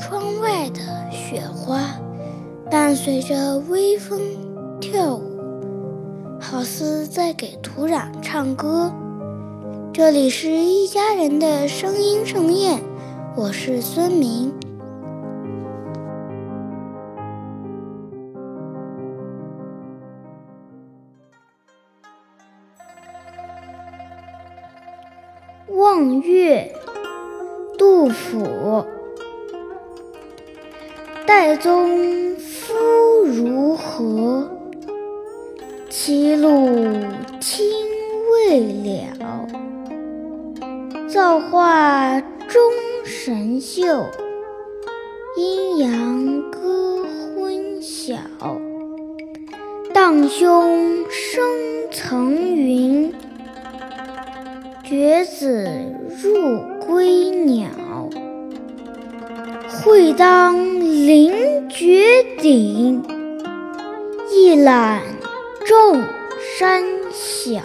窗外的雪花伴随着微风跳舞，好似在给土壤唱歌。这里是一家人的声音盛宴，我是孙明。望月，杜甫。岱宗夫如何？歧路青未了。造化钟神秀，阴阳割昏晓。荡胸生层云，决子入归鸟。会当凌绝顶，一览众山小。